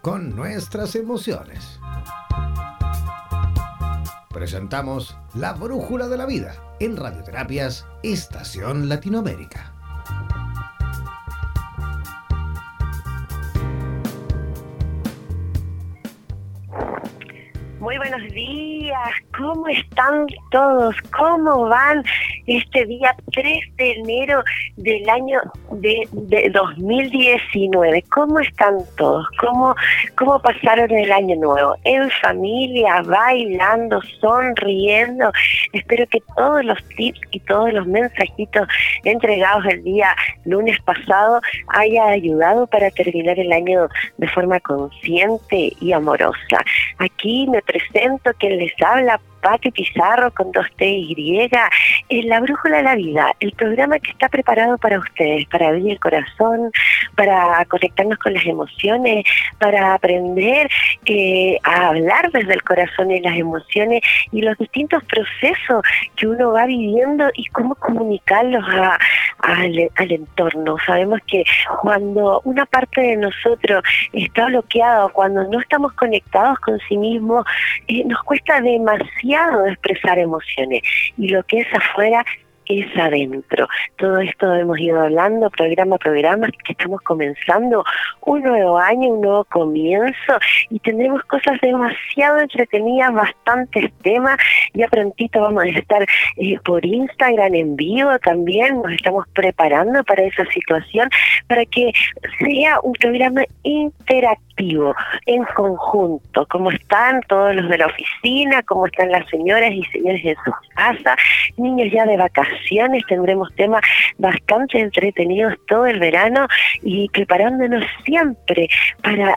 con nuestras emociones. Presentamos La Brújula de la Vida en Radioterapias Estación Latinoamérica. Muy buenos días, ¿cómo están todos? ¿Cómo van este día 3 de enero del año de, 2019? ¿Cómo están todos? ¿Cómo, ¿Cómo pasaron el año nuevo? En familia, bailando, sonriendo. Espero que todos los tips y todos los mensajitos entregados el día lunes pasado haya ayudado para terminar el año de forma consciente y amorosa. Aquí me presento quien les habla, Pati Pizarro con dos T y La Brújula de la Vida, el programa que está preparado para ustedes, para abrir el corazón, para conectarnos con las emociones, para aprender eh, a hablar desde el corazón y las emociones y los distintos procesos que uno va viviendo y cómo comunicarlos al, entorno. Sabemos que cuando una parte de nosotros está bloqueada, cuando no estamos conectados con sí mismos, eh, nos cuesta demasiado de expresar emociones y lo que es afuera es adentro. Todo esto hemos ido hablando programa a programa, que estamos comenzando un nuevo año, un nuevo comienzo y tendremos cosas demasiado entretenidas, bastantes temas. Ya prontito vamos a estar eh, por Instagram en vivo también, nos estamos preparando para esa situación, para que sea un programa interactivo en conjunto, cómo están todos los de la oficina, cómo están las señoras y señores en su casa, niños ya de vacaciones, tendremos temas bastante entretenidos todo el verano y preparándonos siempre para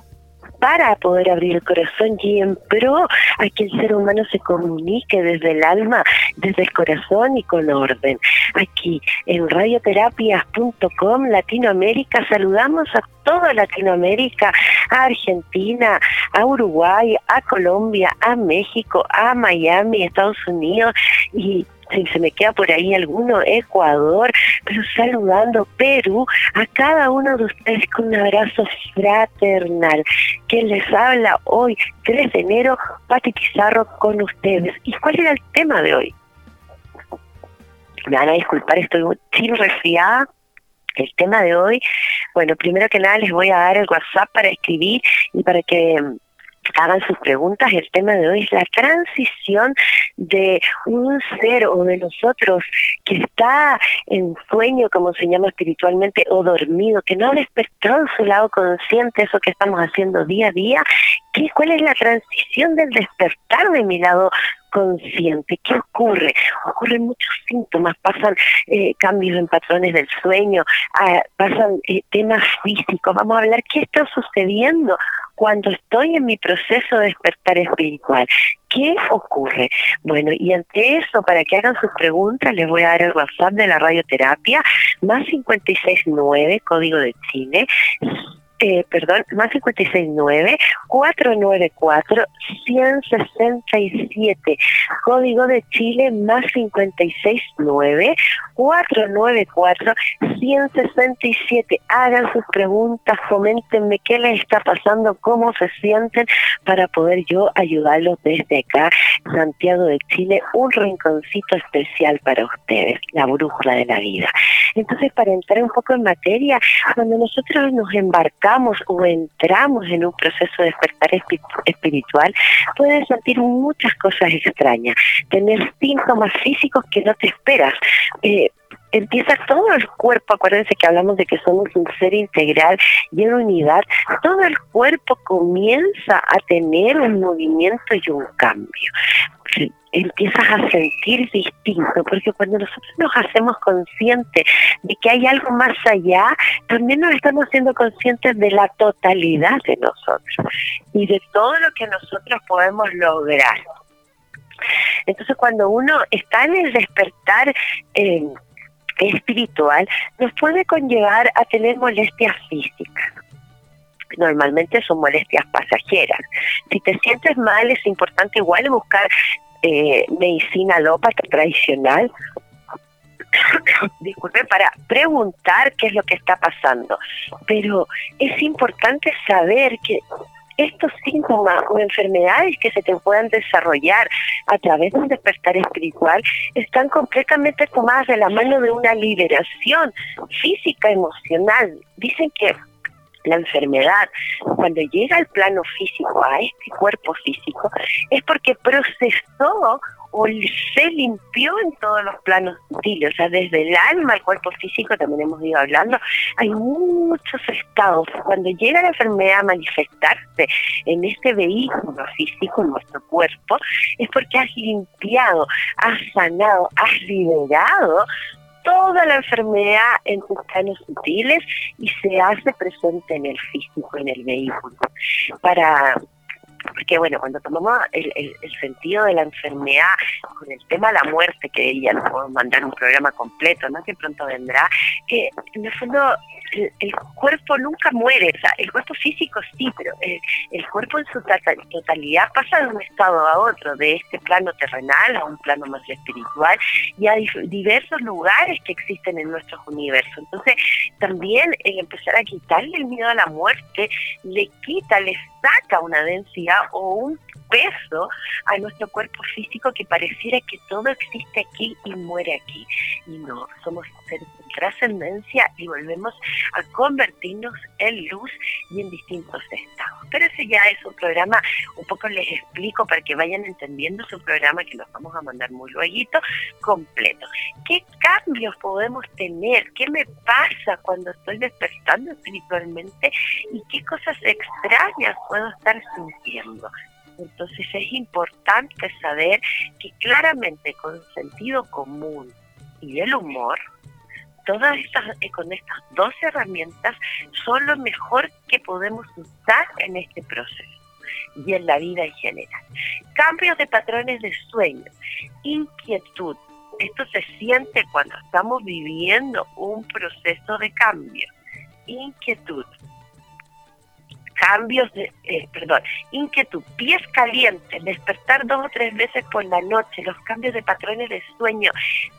para poder abrir el corazón y en pro a que el ser humano se comunique desde el alma, desde el corazón y con orden. Aquí en radioterapias.com Latinoamérica saludamos a toda Latinoamérica, a Argentina, a Uruguay, a Colombia, a México, a Miami, Estados Unidos y si se me queda por ahí alguno, Ecuador, pero saludando Perú, a cada uno de ustedes con un abrazo fraternal. Que les habla hoy, 3 de enero, Pati Pizarro con ustedes. ¿Y cuál era el tema de hoy? Me van a disculpar, estoy muy resfriada. El tema de hoy, bueno, primero que nada les voy a dar el WhatsApp para escribir y para que hagan sus preguntas. El tema de hoy es la transición de un ser o de nosotros que está en sueño, como se llama espiritualmente, o dormido, que no ha despertado en su lado consciente eso que estamos haciendo día a día. ¿Qué, ¿Cuál es la transición del despertar de mi lado consciente. ¿Qué ocurre? Ocurren muchos síntomas, pasan eh, cambios en patrones del sueño, ah, pasan eh, temas físicos. Vamos a hablar qué está sucediendo cuando estoy en mi proceso de despertar espiritual. ¿Qué ocurre? Bueno, y ante eso, para que hagan sus preguntas, les voy a dar el WhatsApp de la radioterapia, más 569, código de Chile, eh, perdón, más 569 494 167. Código de Chile más 569 494 167. Hagan sus preguntas, coméntenme qué les está pasando, cómo se sienten para poder yo ayudarlos desde acá, Santiago de Chile, un rinconcito especial para ustedes, la brújula de la vida. Entonces, para entrar un poco en materia, cuando nosotros nos embarcamos o entramos en un proceso de despertar espiritual, puedes sentir muchas cosas extrañas, tener síntomas físicos que no te esperas. Eh, empieza todo el cuerpo, acuérdense que hablamos de que somos un ser integral y en unidad, todo el cuerpo comienza a tener un movimiento y un cambio empiezas a sentir distinto, porque cuando nosotros nos hacemos conscientes de que hay algo más allá, también nos estamos siendo conscientes de la totalidad de nosotros y de todo lo que nosotros podemos lograr. Entonces cuando uno está en el despertar eh, espiritual, nos puede conllevar a tener molestias físicas normalmente son molestias pasajeras. Si te sientes mal, es importante igual buscar eh, medicina alópata tradicional disculpe, para preguntar qué es lo que está pasando. Pero es importante saber que estos síntomas o enfermedades que se te puedan desarrollar a través de un despertar espiritual están completamente tomadas de la mano de una liberación física, emocional. Dicen que la enfermedad, cuando llega al plano físico, a este cuerpo físico, es porque procesó o se limpió en todos los planos sutiles, o sea, desde el alma al cuerpo físico, también hemos ido hablando, hay muchos estados. Cuando llega la enfermedad a manifestarse en este vehículo físico, en nuestro cuerpo, es porque has limpiado, has sanado, has liberado toda la enfermedad en tus planos sutiles y se hace presente en el físico, en el vehículo. Para porque bueno, cuando tomamos el, sentido de la enfermedad con el tema de la muerte, que ya nos podemos mandar un programa completo, ¿no? Que pronto vendrá, que en el fondo el, cuerpo nunca muere, o sea, el cuerpo físico sí, pero el, cuerpo en su totalidad pasa de un estado a otro, de este plano terrenal a un plano más espiritual y a diversos lugares que existen en nuestros universos. Entonces, también el empezar a quitarle el miedo a la muerte le quita, le saca una densidad o un peso a nuestro cuerpo físico que pareciera que todo existe aquí y muere aquí. Y no, somos seres de trascendencia y volvemos a convertirnos en luz y en distintos estados. Pero ese ya es un programa, un poco les explico para que vayan entendiendo su programa que los vamos a mandar muy luego, completo. ¿Qué cambios podemos tener? ¿Qué me pasa cuando estoy despertando espiritualmente? ¿Y qué cosas extrañas puedo estar sintiendo? Entonces es importante saber que claramente con sentido común y el humor, todas estas, eh, con estas dos herramientas son lo mejor que podemos usar en este proceso y en la vida en general. Cambios de patrones de sueño, inquietud. Esto se siente cuando estamos viviendo un proceso de cambio. Inquietud, cambios de, eh, perdón, inquietud, pies calientes, despertar dos o tres veces por la noche, los cambios de patrones de sueño.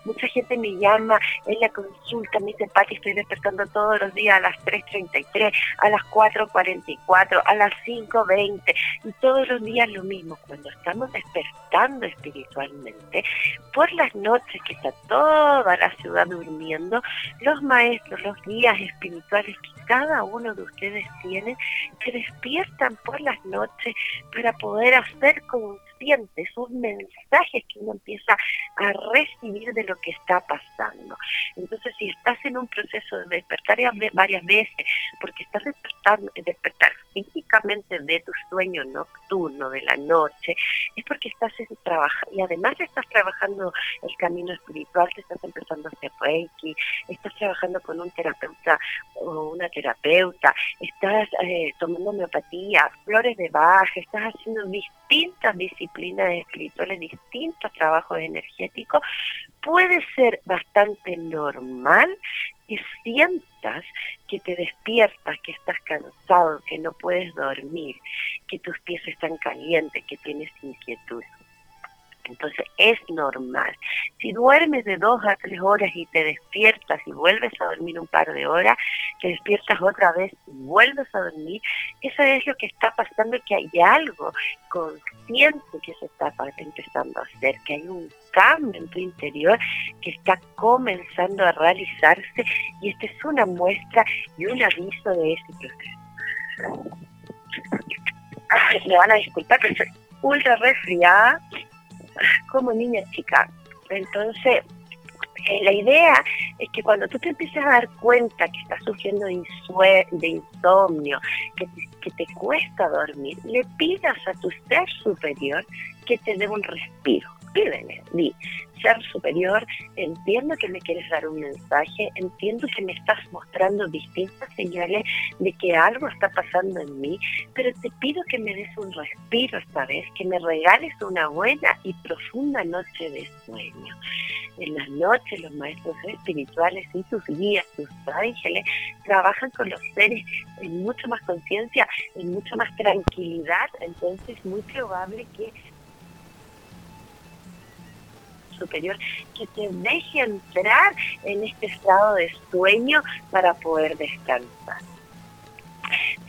Mucha gente me llama en la consulta, me dice, Pati, estoy despertando todos los días a las 3.33, a las 4.44, a las 5.20 y todos los días lo mismo. Cuando estamos despertando espiritualmente, por las noches que está toda la ciudad durmiendo, los maestros, los guías espirituales que cada uno de ustedes tiene, se despiertan por las noches para poder hacer conscientes sus mensajes que uno empieza a recibir de lo que está pasando. Entonces, si estás en un proceso de despertar varias veces, porque estás despertando, despertar físicamente de tu sueño nocturno, de la noche, es porque estás en trabajo y además estás trabajando el camino espiritual, te estás empezando a hacer reiki, estás trabajando con un terapeuta o una terapeuta, estás eh, tomando homeopatía, flores de baja, estás haciendo distintas disciplinas espirituales, distintos trabajos energéticos, puede ser bastante normal que sientas que te despiertas, que estás cansado, que no puedes dormir, que tus pies están calientes, que tienes inquietud. Entonces es normal. Si duermes de dos a tres horas y te despiertas y vuelves a dormir un par de horas, te despiertas otra vez y vuelves a dormir, eso es lo que está pasando, que hay algo consciente que se está empezando a hacer, que hay un cambio en tu interior que está comenzando a realizarse y esta es una muestra y un aviso de ese proceso. me van a disculpar, pero estoy ultra resfriada como niña chica. Entonces, eh, la idea es que cuando tú te empieces a dar cuenta que estás sufriendo de, insomnio, que que te cuesta dormir, le pidas a tu ser superior que te dé un respiro pídeme, di, ser superior, entiendo que me quieres dar un mensaje, entiendo que me estás mostrando distintas señales de que algo está pasando en mí, pero te pido que me des un respiro esta vez, que me regales una buena y profunda noche de sueño. En las noches los maestros espirituales y sus guías, sus ángeles, trabajan con los seres en mucho más conciencia, en mucho más tranquilidad, entonces es muy probable que superior que te deje entrar en este estado de sueño para poder descansar.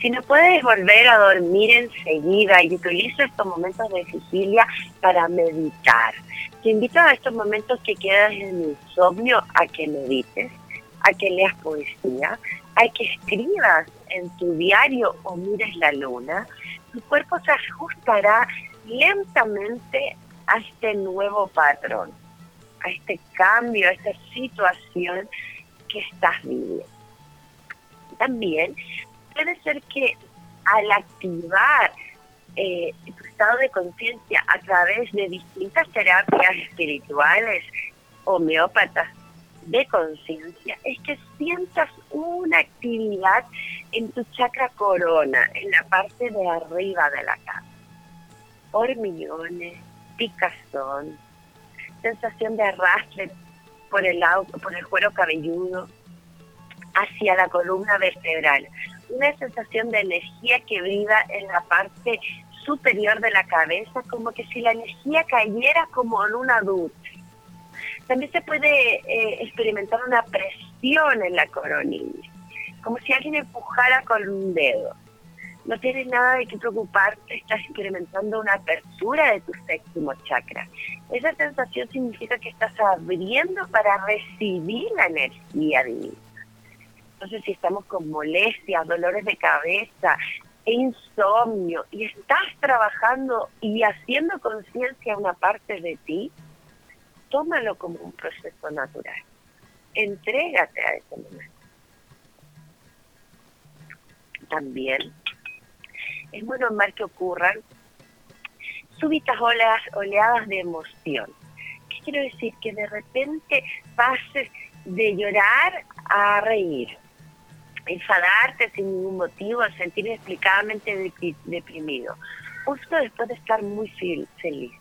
Si no puedes volver a dormir enseguida y utiliza estos momentos de vigilia para meditar, te invito a estos momentos que quedas en insomnio a que medites, a que leas poesía, a que escribas en tu diario o mires la luna. Tu cuerpo se ajustará lentamente a este nuevo patrón, a este cambio, a esta situación que estás viviendo. También puede ser que al activar eh, tu estado de conciencia a través de distintas terapias espirituales, homeópatas, de conciencia, es que sientas una actividad en tu chakra corona, en la parte de arriba de la cara. Hormiguones, picazón, sensación de arrastre por el, lado, por el cuero cabelludo hacia la columna vertebral una sensación de energía que viva en la parte superior de la cabeza, como que si la energía cayera como en una ducha. También se puede eh, experimentar una presión en la coronilla, como si alguien empujara con un dedo. No tienes nada de qué preocuparte, estás experimentando una apertura de tu séptimo chakra. Esa sensación significa que estás abriendo para recibir la energía divina. Entonces, si estamos con molestias, dolores de cabeza, e insomnio, y estás trabajando y haciendo conciencia una parte de ti, tómalo como un proceso natural. Entrégate a ese momento. También es muy normal que ocurran súbitas olas, oleadas de emoción. ¿Qué quiero decir? Que de repente pases de llorar a reír, enfadarte sin ningún motivo, sentir inexplicablemente deprimido, justo después de estar muy feliz.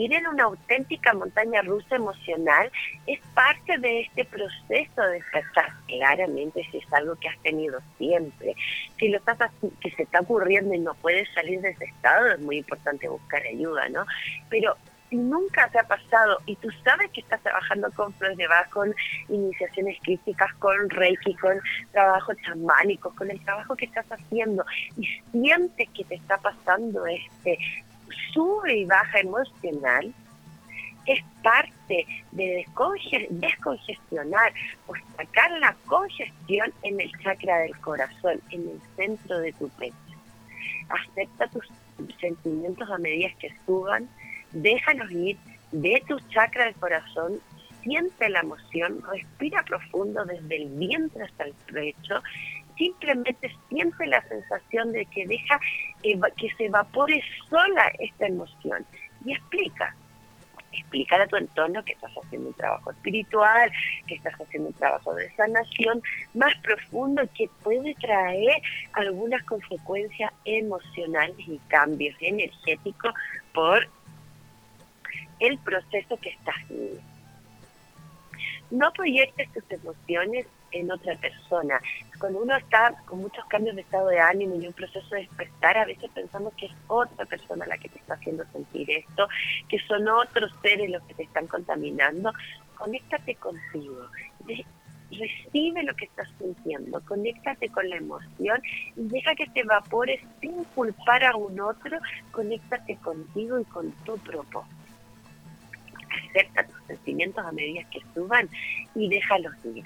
Miren, una auténtica montaña rusa emocional es parte de este proceso de despertar. Claramente, si es algo que has tenido siempre, si lo estás que se está ocurriendo y no puedes salir de ese estado, es muy importante buscar ayuda, ¿no? Pero si nunca te ha pasado y tú sabes que estás trabajando con flores de Bach, con iniciaciones críticas, con Reiki, con trabajo chamánico, con el trabajo que estás haciendo y sientes que te está pasando este sube y baja emocional, es parte de descongestionar o sacar la congestión en el chakra del corazón, en el centro de tu pecho. Acepta tus sentimientos a medida que suban, déjalos ir de tu chakra del corazón, siente la emoción, respira profundo desde el vientre hasta el pecho, simplemente siente la sensación de que deja que se evapore sola esta emoción y explica. Explícale a tu entorno que estás haciendo un trabajo espiritual, que estás haciendo un trabajo de sanación más profundo que puede traer algunas consecuencias emocionales y cambios energéticos por el proceso que estás viviendo. No proyectes tus emociones en otra persona. Cuando uno está con muchos cambios de estado de ánimo y un proceso de despertar, a veces pensamos que es otra persona la que te está haciendo sentir esto, que son otros seres los que te están contaminando. Conéctate contigo. Recibe lo que estás sintiendo, conéctate con la emoción y deja que te evapore sin culpar a un otro, conéctate contigo y con tu propósito acepta tus sentimientos a medida que suban y déjalos ir.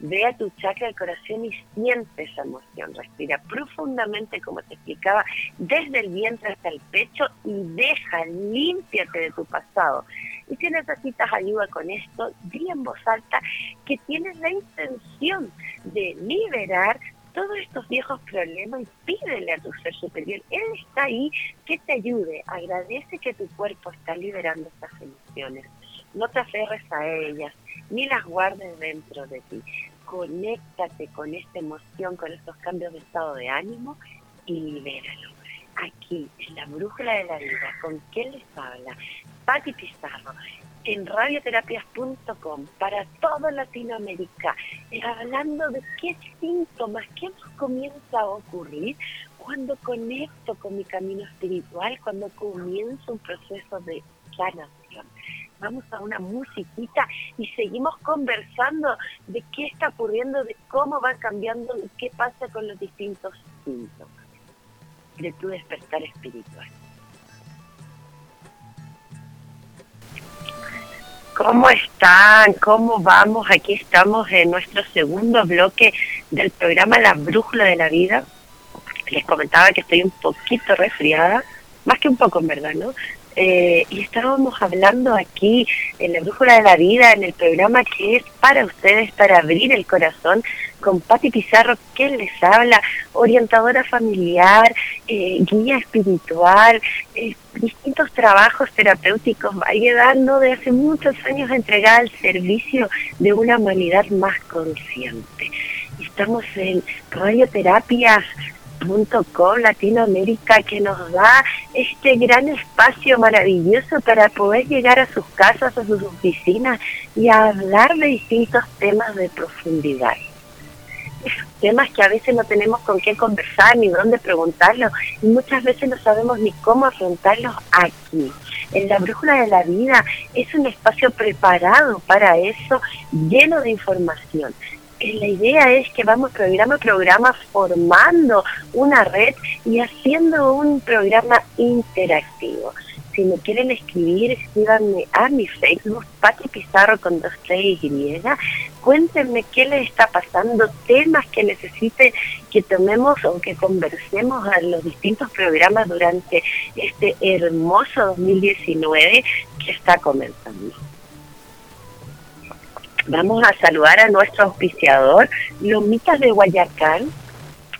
Ve a tu chakra del corazón y siente esa emoción. Respira profundamente, como te explicaba, desde el vientre hasta el pecho y deja, límpiate de tu pasado. Y si necesitas ayuda con esto, di en voz alta que tienes la intención de liberar todos estos viejos problemas y pídele a tu ser superior. Él está ahí que te ayude. Agradece que tu cuerpo está liberando estas emociones. No te aferres a ellas, ni las guardes dentro de ti. Conéctate con esta emoción, con estos cambios de estado de ánimo y libéralo. Aquí, en la brújula de la vida, ¿con quién les habla? Patti Pizarro en radioterapias.com para toda Latinoamérica, hablando de qué síntomas, qué nos comienza a ocurrir cuando conecto con mi camino espiritual, cuando comienzo un proceso de sanación. vamos a una musiquita y seguimos conversando de qué está ocurriendo, de cómo va cambiando, de qué pasa con los distintos síntomas de tu despertar espiritual. ¿Cómo están? ¿Cómo vamos? Aquí estamos en nuestro segundo bloque del programa La Brújula de la Vida. Les comentaba que estoy un poquito resfriada, más que un poco en verdad, ¿no? Eh, y estábamos hablando aquí en la Brújula de la Vida, en el programa que es para ustedes, para abrir el corazón, con Patti Pizarro, que les habla, orientadora familiar, eh, guía espiritual, eh, distintos trabajos terapéuticos, va dando de hace muchos años entregada al servicio de una humanidad más consciente. Estamos en radioterapias com Latinoamérica que nos da este gran espacio maravilloso para poder llegar a sus casas, a sus oficinas y hablar de distintos temas de profundidad. Temas que a veces no tenemos con qué conversar ni dónde preguntarlos y muchas veces no sabemos ni cómo afrontarlos aquí. En la brújula de la vida es un espacio preparado para eso, lleno de información la idea es que vamos programa a programa formando una red y haciendo un programa interactivo. Si me quieren escribir, escríbanme a mi Facebook, Pati Pizarro con dos tres y Cuéntenme qué les está pasando, temas que necesiten que tomemos o que conversemos a los distintos programas durante este hermoso 2019 que está comenzando. Vamos a saludar a nuestro auspiciador, Lomitas de Guayacán,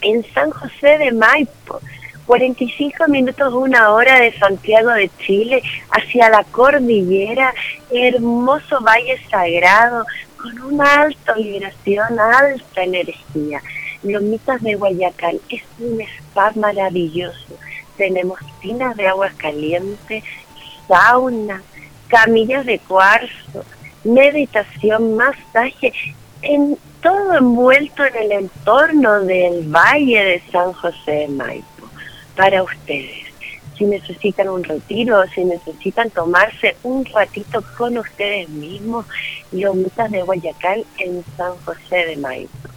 en San José de Maipo. 45 minutos, una hora de Santiago de Chile hacia la cordillera, hermoso valle sagrado, con una alta vibración, alta energía. Lomitas de Guayacán es un spa maravilloso. Tenemos tinas de agua caliente, sauna, camillas de cuarzo, meditación, masaje, en todo envuelto en el entorno del Valle de San José de Maipo, para ustedes. Si necesitan un retiro, si necesitan tomarse un ratito con ustedes mismos, Lomitas de Guayacán en San José de Maipo.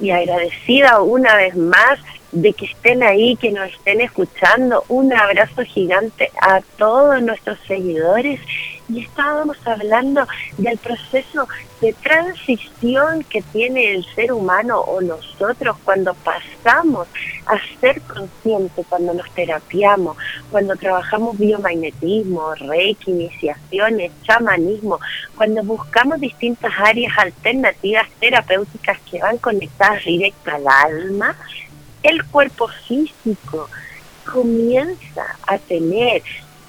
Y agradecida una vez más de que estén ahí, que nos estén escuchando. Un abrazo gigante a todos nuestros seguidores y estábamos hablando del proceso de transición que tiene el ser humano o nosotros cuando pasamos a ser conscientes, cuando nos terapiamos, cuando trabajamos biomagnetismo, reiki, iniciaciones, chamanismo, cuando buscamos distintas áreas alternativas terapéuticas que van conectadas directo al alma, el cuerpo físico comienza a tener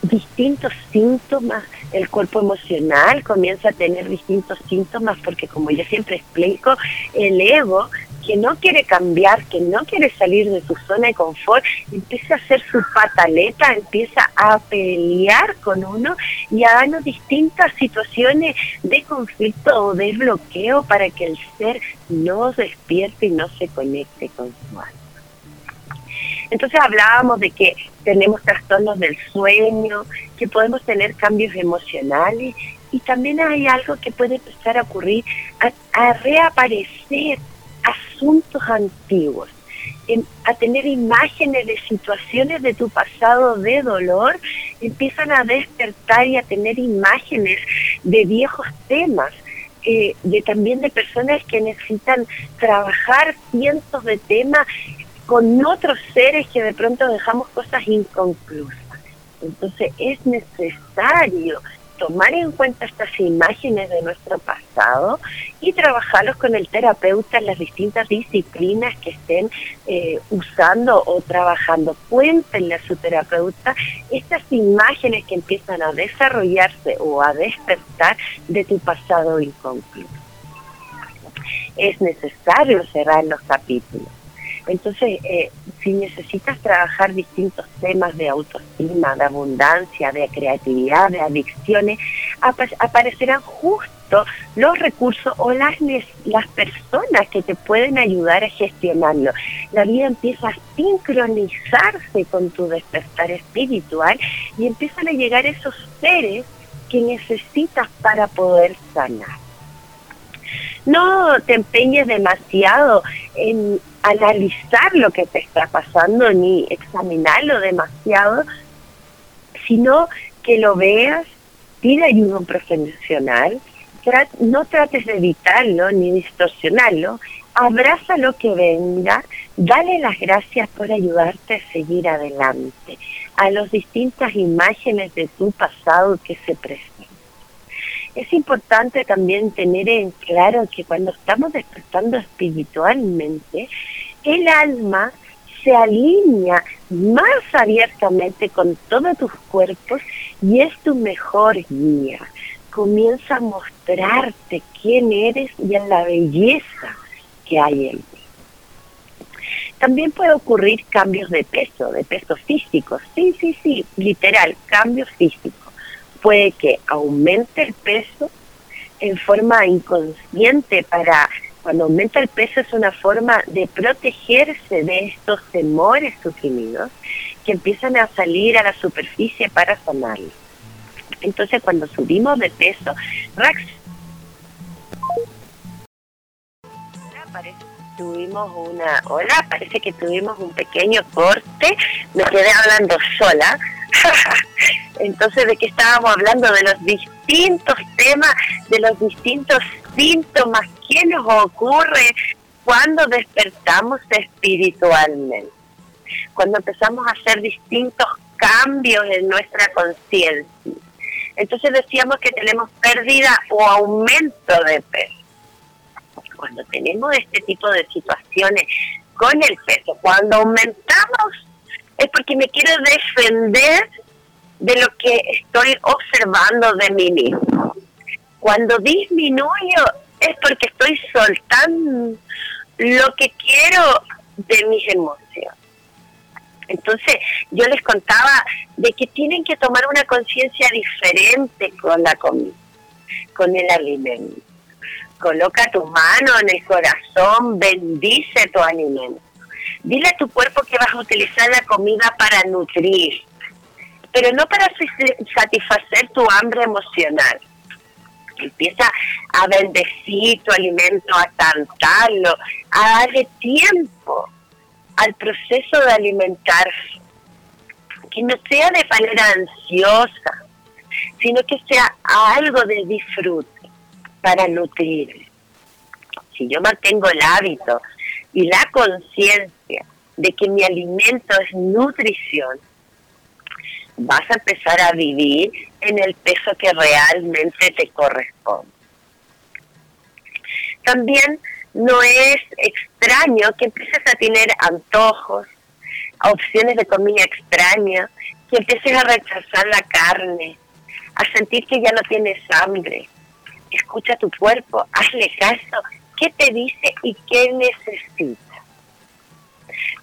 distintos síntomas, el cuerpo emocional comienza a tener distintos síntomas porque como yo siempre explico, el ego que no quiere cambiar, que no quiere salir de su zona de confort, empieza a hacer su pataleta, empieza a pelear con uno y a darnos distintas situaciones de conflicto o de bloqueo para que el ser no despierte y no se conecte con su alma. Entonces hablábamos de que tenemos trastornos del sueño, que podemos tener cambios emocionales y también hay algo que puede empezar a ocurrir, a, reaparecer asuntos antiguos, a tener imágenes de situaciones de tu pasado de dolor, empiezan a despertar y a tener imágenes de viejos temas. Eh, de también de personas que necesitan trabajar cientos de temas con otros seres que de pronto dejamos cosas inconclusas. Entonces es necesario tomar en cuenta estas imágenes de nuestro pasado y trabajarlos con el terapeuta en las distintas disciplinas que estén eh, usando o trabajando. Cuéntenle a su terapeuta estas imágenes que empiezan a desarrollarse o a despertar de tu pasado inconcluso. Es necesario cerrar los capítulos entonces, eh, si necesitas trabajar distintos temas de autoestima, de abundancia, de creatividad, de adicciones, aparecerán justo los recursos o las, las personas que te pueden ayudar a gestionarlo. La vida empieza a sincronizarse con tu despertar espiritual y empiezan a llegar esos seres que necesitas para poder sanar. No te empeñes demasiado en analizar lo que te está pasando ni examinarlo demasiado, sino que lo veas, pide ayuda a un profesional, no trates de evitarlo ni distorsionarlo, abraza lo que venga, dale las gracias por ayudarte a seguir adelante, a las distintas imágenes de tu pasado que se presentan. Es importante también tener en claro que cuando estamos despertando espiritualmente, el alma se alinea más abiertamente con todos tus cuerpos y es tu mejor guía. Comienza a mostrarte quién eres y en la belleza que hay en ti. También puede ocurrir cambios de peso, de peso físico. Sí, sí, sí, literal, cambios físicos. Puede que aumente el peso en forma inconsciente para cuando aumenta el peso es una forma de protegerse de estos temores suprimidos que empiezan a salir a la superficie para sanarlos. Entonces cuando subimos de peso, tuvimos una, hola, parece que tuvimos un pequeño corte, me quedé hablando sola. Entonces, ¿de qué estábamos hablando? De los distintos temas, de los distintos síntomas que nos ocurre cuando despertamos espiritualmente, cuando empezamos a hacer distintos cambios en nuestra conciencia. Entonces decíamos que tenemos pérdida o aumento de peso. Cuando tenemos este tipo de situaciones con el peso, cuando aumentamos es porque me quiero defender de lo que estoy observando de mí mismo. Cuando disminuyo es porque estoy soltando lo que quiero de mis emociones. Entonces, yo les contaba de que tienen que tomar una conciencia diferente con la comida, con el alimento. Coloca tu mano en el corazón, bendice tu alimento. Dile a tu cuerpo que vas a utilizar la comida para nutrir, pero no para satisfacer tu hambre emocional. Empieza a bendecir tu alimento, a cantarlo, a darle tiempo al proceso de alimentarse. Que no sea de manera ansiosa, sino que sea algo de disfrute para nutrir. Si yo mantengo el hábito y la conciencia de que mi alimento es nutrición, vas a empezar a vivir en el peso que realmente te corresponde. También no es extraño que empieces a tener antojos, opciones de comida extraña, que empieces a rechazar la carne, a sentir que ya no tienes hambre. Escucha tu cuerpo, hazle caso, qué te dice y qué necesita.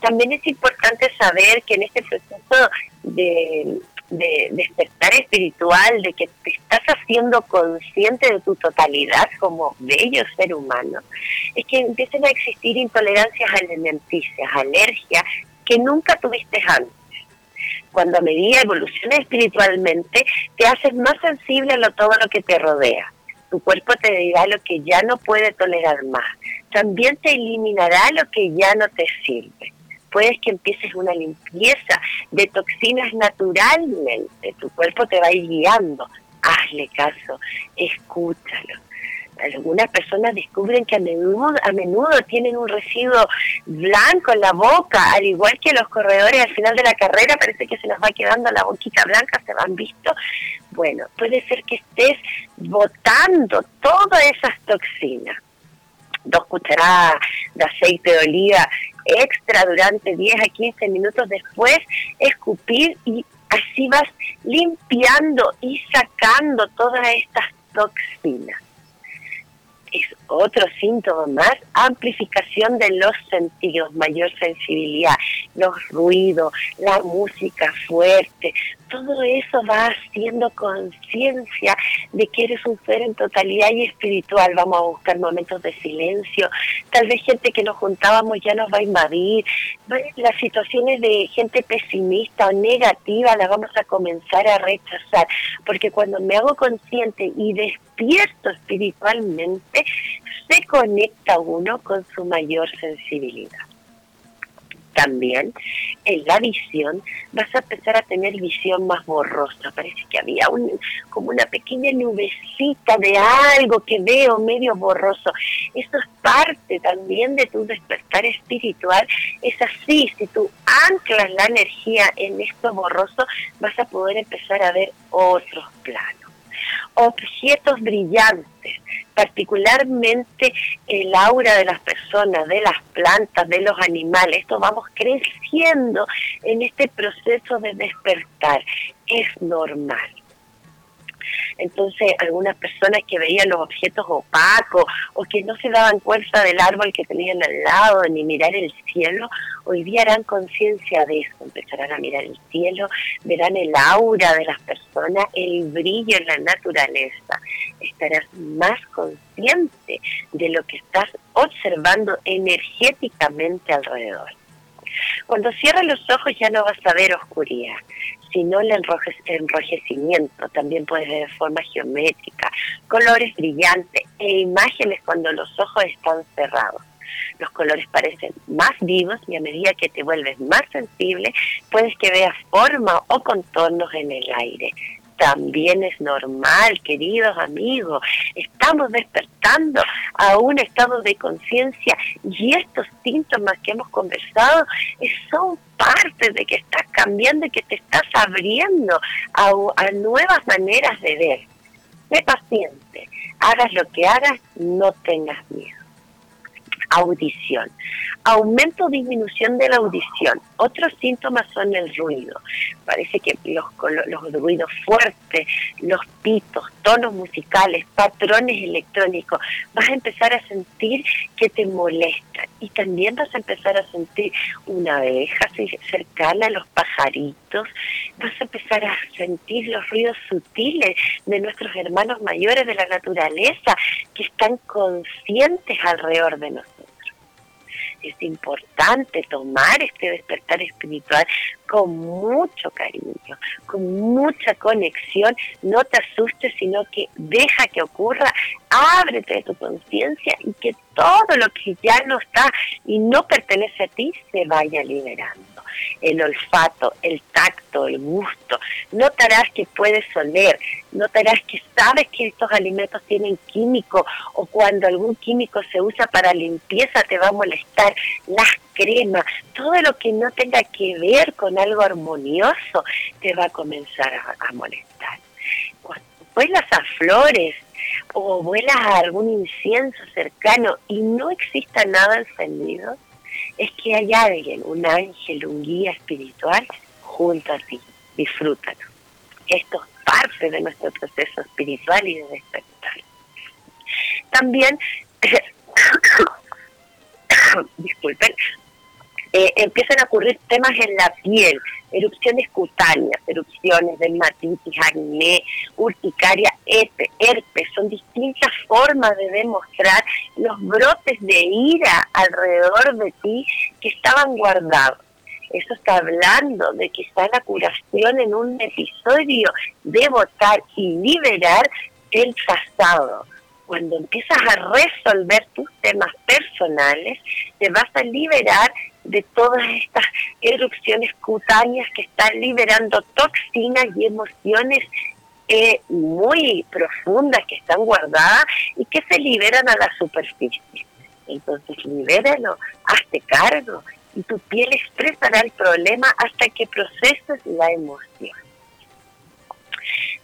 También es importante saber que en este proceso de, despertar espiritual, de que te estás haciendo consciente de tu totalidad como bello ser humano, es que empiecen a existir intolerancias alimenticias, alergias que nunca tuviste antes. Cuando a medida evoluciones espiritualmente, te haces más sensible a todo lo que te rodea tu cuerpo te dirá lo que ya no puede tolerar más. También te eliminará lo que ya no te sirve. Puedes que empieces una limpieza de toxinas naturalmente. Tu cuerpo te va a ir guiando. Hazle caso, escúchalo algunas personas descubren que a menudo, a menudo tienen un residuo blanco en la boca, al igual que los corredores al final de la carrera, parece que se nos va quedando la boquita blanca, se van visto. Bueno, puede ser que estés botando todas esas toxinas. Dos cucharadas de aceite de oliva extra durante 10 a 15 minutos después, escupir y así vas limpiando y sacando todas estas toxinas es otro síntoma más, amplificación de los sentidos, mayor sensibilidad. los ruidos, la música fuerte, todo eso va haciendo conciencia de que eres un ser en totalidad y espiritual. Vamos a buscar momentos de silencio. Tal vez gente que nos juntábamos ya nos va a invadir. Las situaciones de gente pesimista o negativa las vamos a comenzar a rechazar. Porque cuando me hago consciente y despierto espiritualmente, se conecta uno con su mayor sensibilidad también en la visión vas a empezar a tener visión más borrosa. Parece que había un, como una pequeña nubecita de algo que veo medio borroso. Eso es parte también de tu despertar espiritual. Es así, si tú anclas la energía en esto borroso, vas a poder empezar a ver otros planos objetos brillantes, particularmente el aura de las personas, de las plantas, de los animales. Esto vamos creciendo en este proceso de despertar. Es normal. Entonces, algunas personas que veían los objetos opacos o que no se daban cuenta del árbol que tenían al lado, ni mirar el cielo, hoy día harán conciencia de eso, empezarán a mirar el cielo, verán el aura de las personas, el brillo en la naturaleza, estarás más consciente de lo que estás observando energéticamente alrededor. Cuando cierras los ojos ya no vas a ver oscuridad, sino el enrojecimiento. También puedes ver forma geométrica, colores brillantes e imágenes cuando los ojos están cerrados. Los colores parecen más vivos y a medida que te vuelves más sensible, puedes que veas forma o contornos en el aire también es normal, queridos amigos. Estamos despertando a un estado de conciencia y estos síntomas que hemos conversado son parte de que estás cambiando y que te estás abriendo a, a nuevas maneras de ver. Sé paciente, hagas lo que hagas, no tengas miedo audición. Aumento o disminución de la audición. Otros síntomas son el ruido. Parece que los, los ruidos fuertes, los pitos, tonos musicales, patrones electrónicos, vas a empezar a sentir que te molestan. Y también vas a empezar a sentir una abeja cercana a los pajaritos. Vas a empezar a sentir los ruidos sutiles de nuestros hermanos mayores de la naturaleza que están conscientes alrededor de nosotros es importante tomar este despertar espiritual con mucho cariño, con mucha conexión. No te asustes, sino que deja que ocurra, ábrete de tu conciencia y que todo lo que ya no está y no pertenece a ti se vaya liberando el olfato, el tacto, el gusto. Notarás que puedes oler, notarás que sabes que estos alimentos tienen químico o cuando algún químico se usa para limpieza te va a molestar. Las cremas, todo lo que no tenga que ver con algo armonioso te va a comenzar a, molestar. Cuando vuelas a flores, o vuelas a algún incienso cercano y no exista nada encendido, es que hay alguien, un ángel, un guía espiritual junto a ti. Disfrútalo. Esto es parte de nuestro proceso espiritual y de despertar. También, disculpen, eh, empiezan a ocurrir temas en la piel, erupciones cutáneas, erupciones, dermatitis, acné, urticaria, herpes, son distintas formas de demostrar los brotes de ira alrededor de ti que estaban guardados. Eso está hablando de que está la curación en un episodio de votar y liberar el pasado cuando empiezas a resolver tus temas personales, te vas a liberar de todas estas erupciones cutáneas que están liberando toxinas y emociones eh, muy profundas que están guardadas y que se liberan a la superficie. Entonces, libéralo, hazte cargo y tu piel expresará el problema hasta que proceses la emoción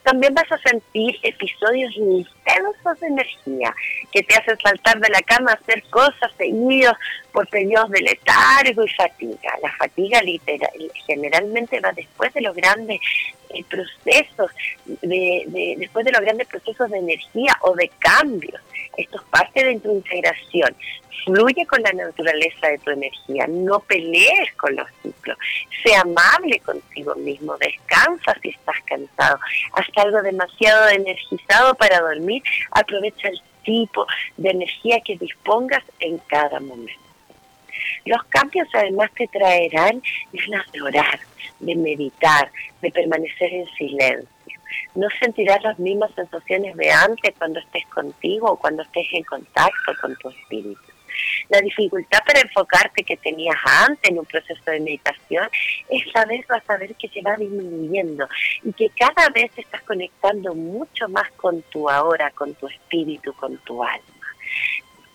también vas a sentir episodios intensos de energía que te hacen saltar de la cama, hacer cosas seguidos por periodos de letargo y fatiga. La fatiga literal, generalmente va después de los grandes eh, procesos, de, después de los grandes procesos de energía o de cambios. Esto es parte de tu integración. Fluye con la naturaleza de tu energía, no pelees con los ciclos, sea amable contigo mismo, descansa si estás cansado, haz algo demasiado energizado para dormir, aprovecha el tipo de energía que dispongas en cada momento. Los cambios además te traerán ganas de orar, de meditar, de permanecer en silencio. No sentirás las mismas sensaciones de antes cuando estés contigo o cuando estés en contacto con tu espíritu. La dificultad para enfocarte que tenías antes en un proceso de meditación, esta vez vas a ver que se va disminuyendo y que cada vez estás conectando mucho más con tu ahora, con tu espíritu, con tu alma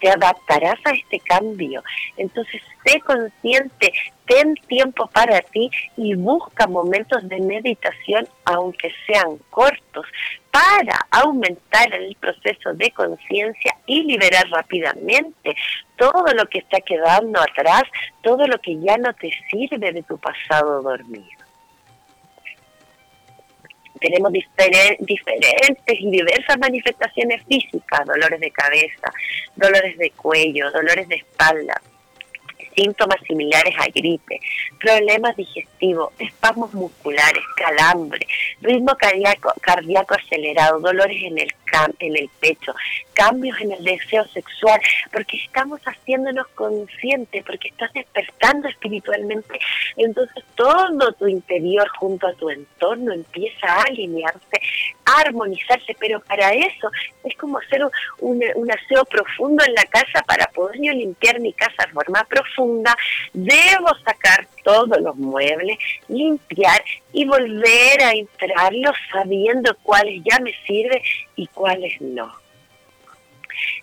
te adaptarás a este cambio. Entonces, sé consciente, ten tiempo para ti y busca momentos de meditación, aunque sean cortos, para aumentar el proceso de conciencia y liberar rápidamente todo lo que está quedando atrás, todo lo que ya no te sirve de tu pasado dormido tenemos diferentes y diversas manifestaciones físicas, dolores de cabeza, dolores de cuello, dolores de espalda, síntomas similares a gripe, problemas digestivos, espasmos musculares, calambre, ritmo cardíaco, acelerado, dolores en el, en el pecho, cambios en el deseo sexual, porque estamos haciéndonos conscientes, porque estás despertando espiritualmente, entonces todo tu interior junto a tu entorno empieza a alinearse, a armonizarse, pero para eso es como hacer un, un aseo profundo en la casa para poder limpiar mi casa de forma profunda, debo sacar todos los muebles, limpiar y volver a entrarlos sabiendo cuáles ya me sirven y cuáles no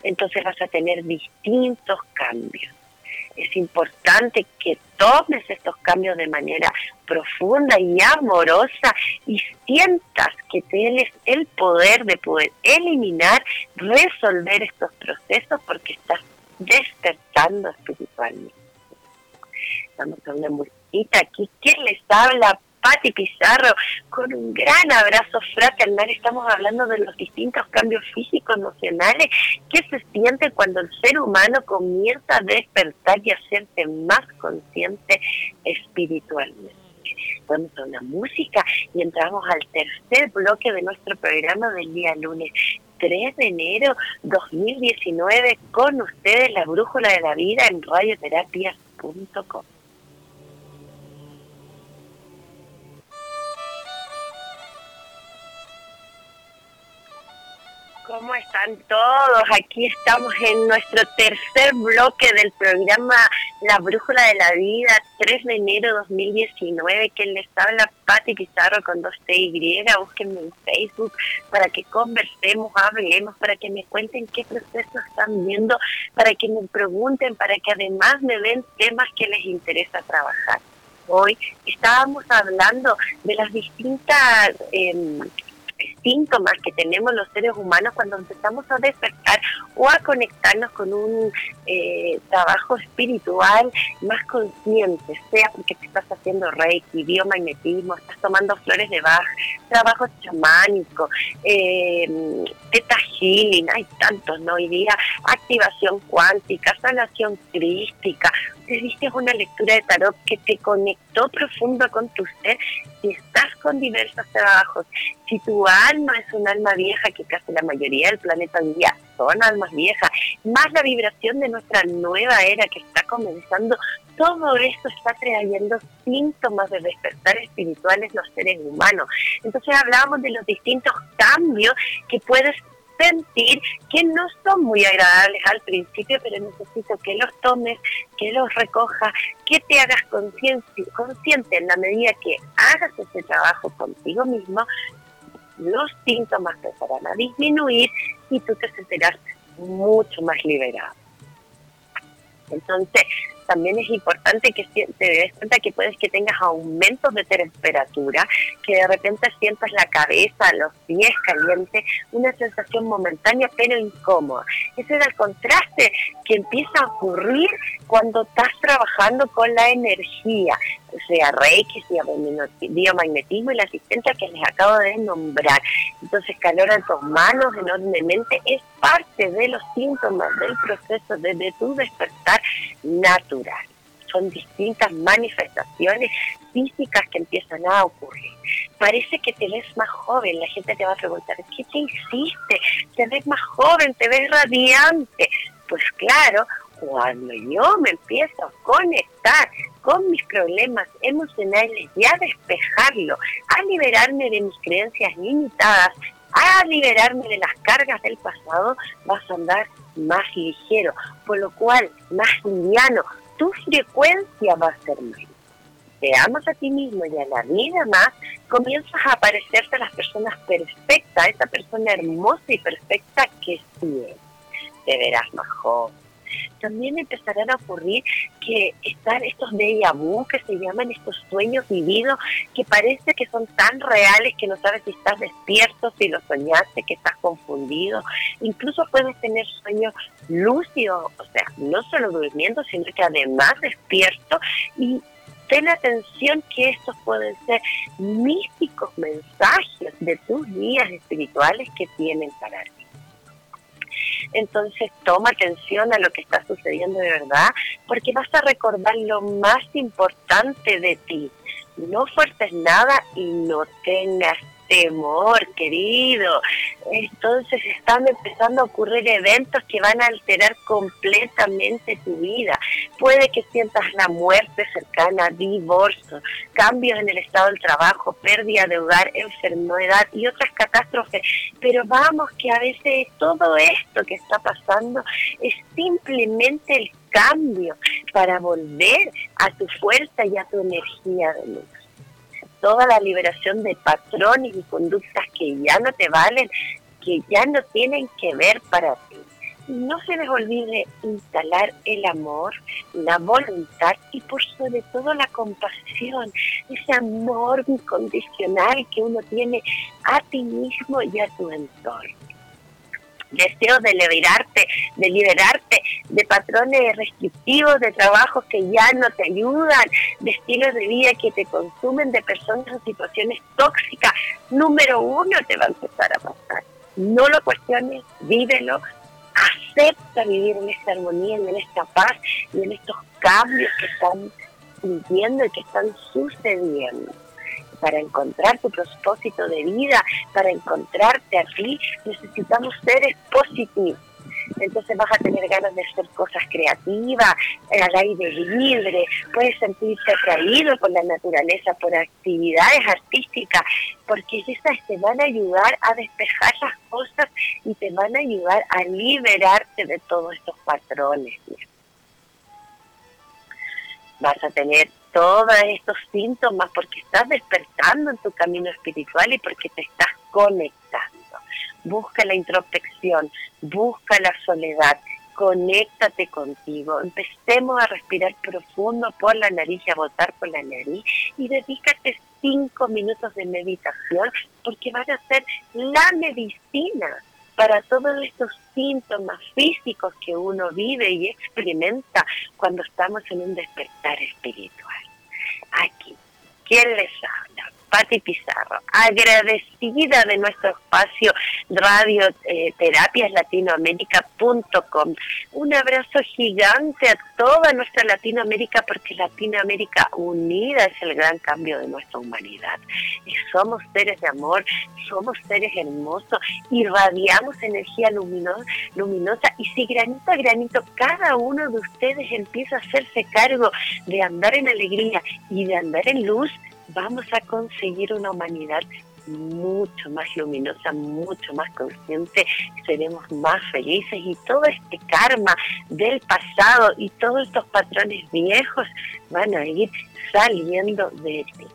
entonces vas a tener distintos cambios. Es importante que tomes estos cambios de manera profunda y amorosa y sientas que tienes el poder de poder eliminar, resolver estos procesos porque estás despertando espiritualmente. Estamos musiquita aquí. ¿Quién les habla? Patti Pizarro, con un gran abrazo fraternal. Estamos hablando de los distintos cambios físicos, emocionales, que se siente cuando el ser humano comienza a despertar y a hacerse más consciente espiritualmente. Vamos a una música y entramos al tercer bloque de nuestro programa del día lunes. 3 de enero 2019 con ustedes la brújula de la vida en radioterapias.com. ¿Cómo están todos? Aquí estamos en nuestro tercer bloque del programa La Brújula de la Vida, 3 de enero 2019, que les habla Patti Pizarro con 2TY. Búsquenme en Facebook para que conversemos, hablemos, para que me cuenten qué proceso están viendo, para que me pregunten, para que además me den temas que les interesa trabajar. Hoy estábamos hablando de las distintas... Eh, síntomas que tenemos los seres humanos cuando empezamos a despertar o a conectarnos con un eh, trabajo espiritual más consciente, sea porque te estás haciendo reiki, biomagnetismo, estás tomando flores de Bach, trabajo chamánico, eh, teta healing, hay tantos, ¿no? Hoy día activación cuántica, sanación crística, te una lectura de tarot que te conectó profundo con tu ser, si estás con diversos trabajos, si tu alma es un alma vieja, que casi la mayoría del planeta día son almas viejas, más la vibración de nuestra nueva era que está comenzando, todo esto está trayendo síntomas de despertar espirituales los seres humanos. Entonces hablábamos de los distintos cambios que puedes que no son muy agradables al principio, pero necesito que los tomes, que los recojas, que te hagas consciente en la medida que hagas ese trabajo contigo mismo, los síntomas empezarán a disminuir y tú te sentirás mucho más liberado. Entonces, también es importante que te des cuenta que puedes que tengas aumentos de temperatura, que de repente sientas la cabeza, los pies calientes, una sensación momentánea pero incómoda. Ese es el contraste que empieza a ocurrir cuando estás trabajando con la energía, sea, Reiki, biomagnetismo y la asistencia que les acabo de nombrar. Entonces, calor en tus manos enormemente es parte de los síntomas del proceso de tu despertar natural son distintas manifestaciones físicas que empiezan a ocurrir. Parece que te ves más joven, la gente te va a preguntar, ¿qué te hiciste? Te ves más joven, te ves radiante. Pues claro, cuando yo me empiezo a conectar con mis problemas emocionales y a despejarlo, a liberarme de mis creencias limitadas, a liberarme de las cargas del pasado, vas a andar más ligero, por lo cual más liviano, tu frecuencia va a ser más. Te amas a ti mismo y a la vida más, comienzas a aparecerte las personas perfectas, esa persona hermosa y perfecta que sí es. Te verás más joven, también empezarán a ocurrir que están estos déjà vu, que se llaman estos sueños vividos, que parece que son tan reales que no sabes si estás despierto, si lo soñaste, que estás confundido. Incluso puedes tener sueños lúcidos, o sea, no solo durmiendo, sino que además despierto y ten atención que estos pueden ser místicos mensajes de tus guías espirituales que tienen para ti. Entonces toma atención a lo que está sucediendo de verdad, porque vas a recordar lo más importante de ti. No fuerces nada y no tengas temor, querido. Entonces están empezando a ocurrir eventos que van a alterar completamente tu vida. Puede que sientas la muerte cercana, divorcio, cambios en el estado del trabajo, pérdida de hogar, enfermedad y otras catástrofes. Pero vamos que a veces todo esto que está pasando es simplemente el cambio para volver a tu fuerza y a tu energía de luz toda la liberación de patrones y conductas que ya no te valen, que ya no tienen que ver para ti. No se les olvide instalar el amor, la voluntad y por sobre todo la compasión, ese amor incondicional que uno tiene a ti mismo y a tu entorno deseo de liberarte, de liberarte de patrones restrictivos, de trabajos que ya no te ayudan, de estilos de vida que te consumen, de personas o situaciones tóxicas, número uno te va a empezar a pasar. No lo cuestiones, vívelo, acepta vivir en esta armonía, en esta paz y en estos cambios que están sintiendo y que están sucediendo para encontrar tu propósito de vida, para encontrarte a ti, necesitamos seres positivos. Entonces vas a tener ganas de hacer cosas creativas, al aire libre, puedes sentirte atraído por la naturaleza, por actividades artísticas, porque esas te van a ayudar a despejar las cosas y te van a ayudar a liberarte de todos estos patrones. Vas a tener todos estos síntomas porque estás despertando en tu camino espiritual y porque te estás conectando. Busca la introspección, busca la soledad, conéctate contigo, empecemos a respirar profundo por la nariz y a botar por la nariz y dedícate cinco minutos de meditación porque van a ser la medicina para todos estos síntomas físicos que uno vive y experimenta cuando estamos en un despertar espiritual. Aquí, ¿quién les habla? Pati Pizarro, agradecida de nuestro espacio Radio. Un abrazo gigante a toda nuestra Latinoamérica porque Latinoamérica unida es el gran cambio de nuestra humanidad. Y somos seres de amor, somos seres hermosos, irradiamos energía luminosa y si granito a granito cada uno de ustedes empieza a hacerse cargo de andar en alegría y de andar en luz, vamos a conseguir una humanidad mucho más luminosa, mucho más consciente, seremos más felices y todo este karma del pasado y todos estos patrones viejos van a ir saliendo de ti.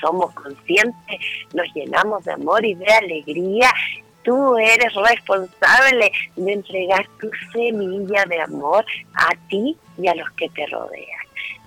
Somos conscientes, nos llenamos de amor y de alegría tú eres responsable de entregar tu semilla de amor a ti y a los que te rodean.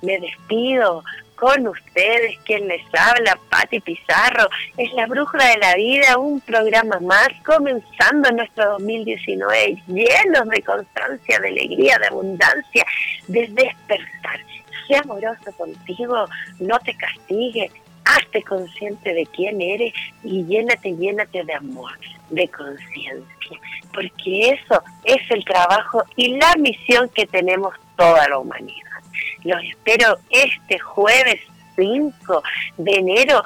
Me despido con ustedes, quien les habla, Patti Pizarro. Es la Brújula de la Vida, un programa más, comenzando nuestro 2019, llenos de constancia, de alegría, de abundancia, de despertar. Sea amoroso contigo, no te castigue, hazte consciente de quién eres y llénate, llénate de amor, de conciencia, porque eso es el trabajo y la misión que tenemos toda la humanidad. Los espero este jueves 5 de enero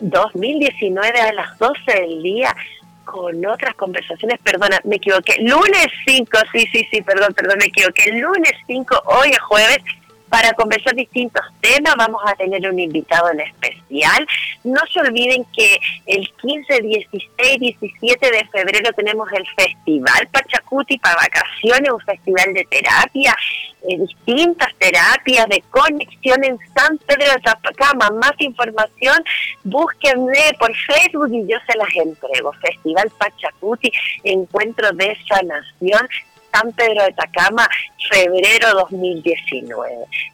2019 a las 12 del día con otras conversaciones, perdona, me equivoqué, lunes 5, sí, sí, sí, perdón, perdón, me equivoqué, lunes 5, hoy es jueves, para conversar distintos temas. Vamos a tener un invitado en especial. No se olviden que el 15, 16, 17 de febrero tenemos el Festival Pachacuti para vacaciones, un festival de terapia, eh, distintas terapias de conexión en San Pedro de Tapacama. Más información, búsquenme por Facebook y yo se las entrego. Festival Pachacuti, Encuentro de Sanación San Pedro de Tacama, febrero 2019.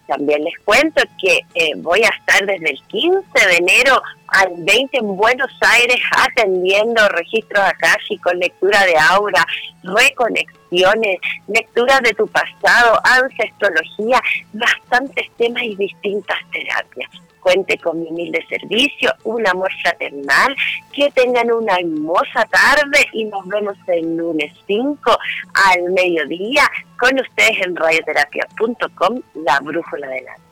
También les cuento que eh, voy a estar desde el 15 de enero al 20 en Buenos Aires atendiendo registros con lectura de aura, reconexiones, lectura de tu pasado, ancestrología, bastantes temas y distintas terapias cuente con mi humilde servicio, un amor fraternal, que tengan una hermosa tarde y nos vemos el lunes 5 al mediodía con ustedes en radioterapia.com, la brújula del alma.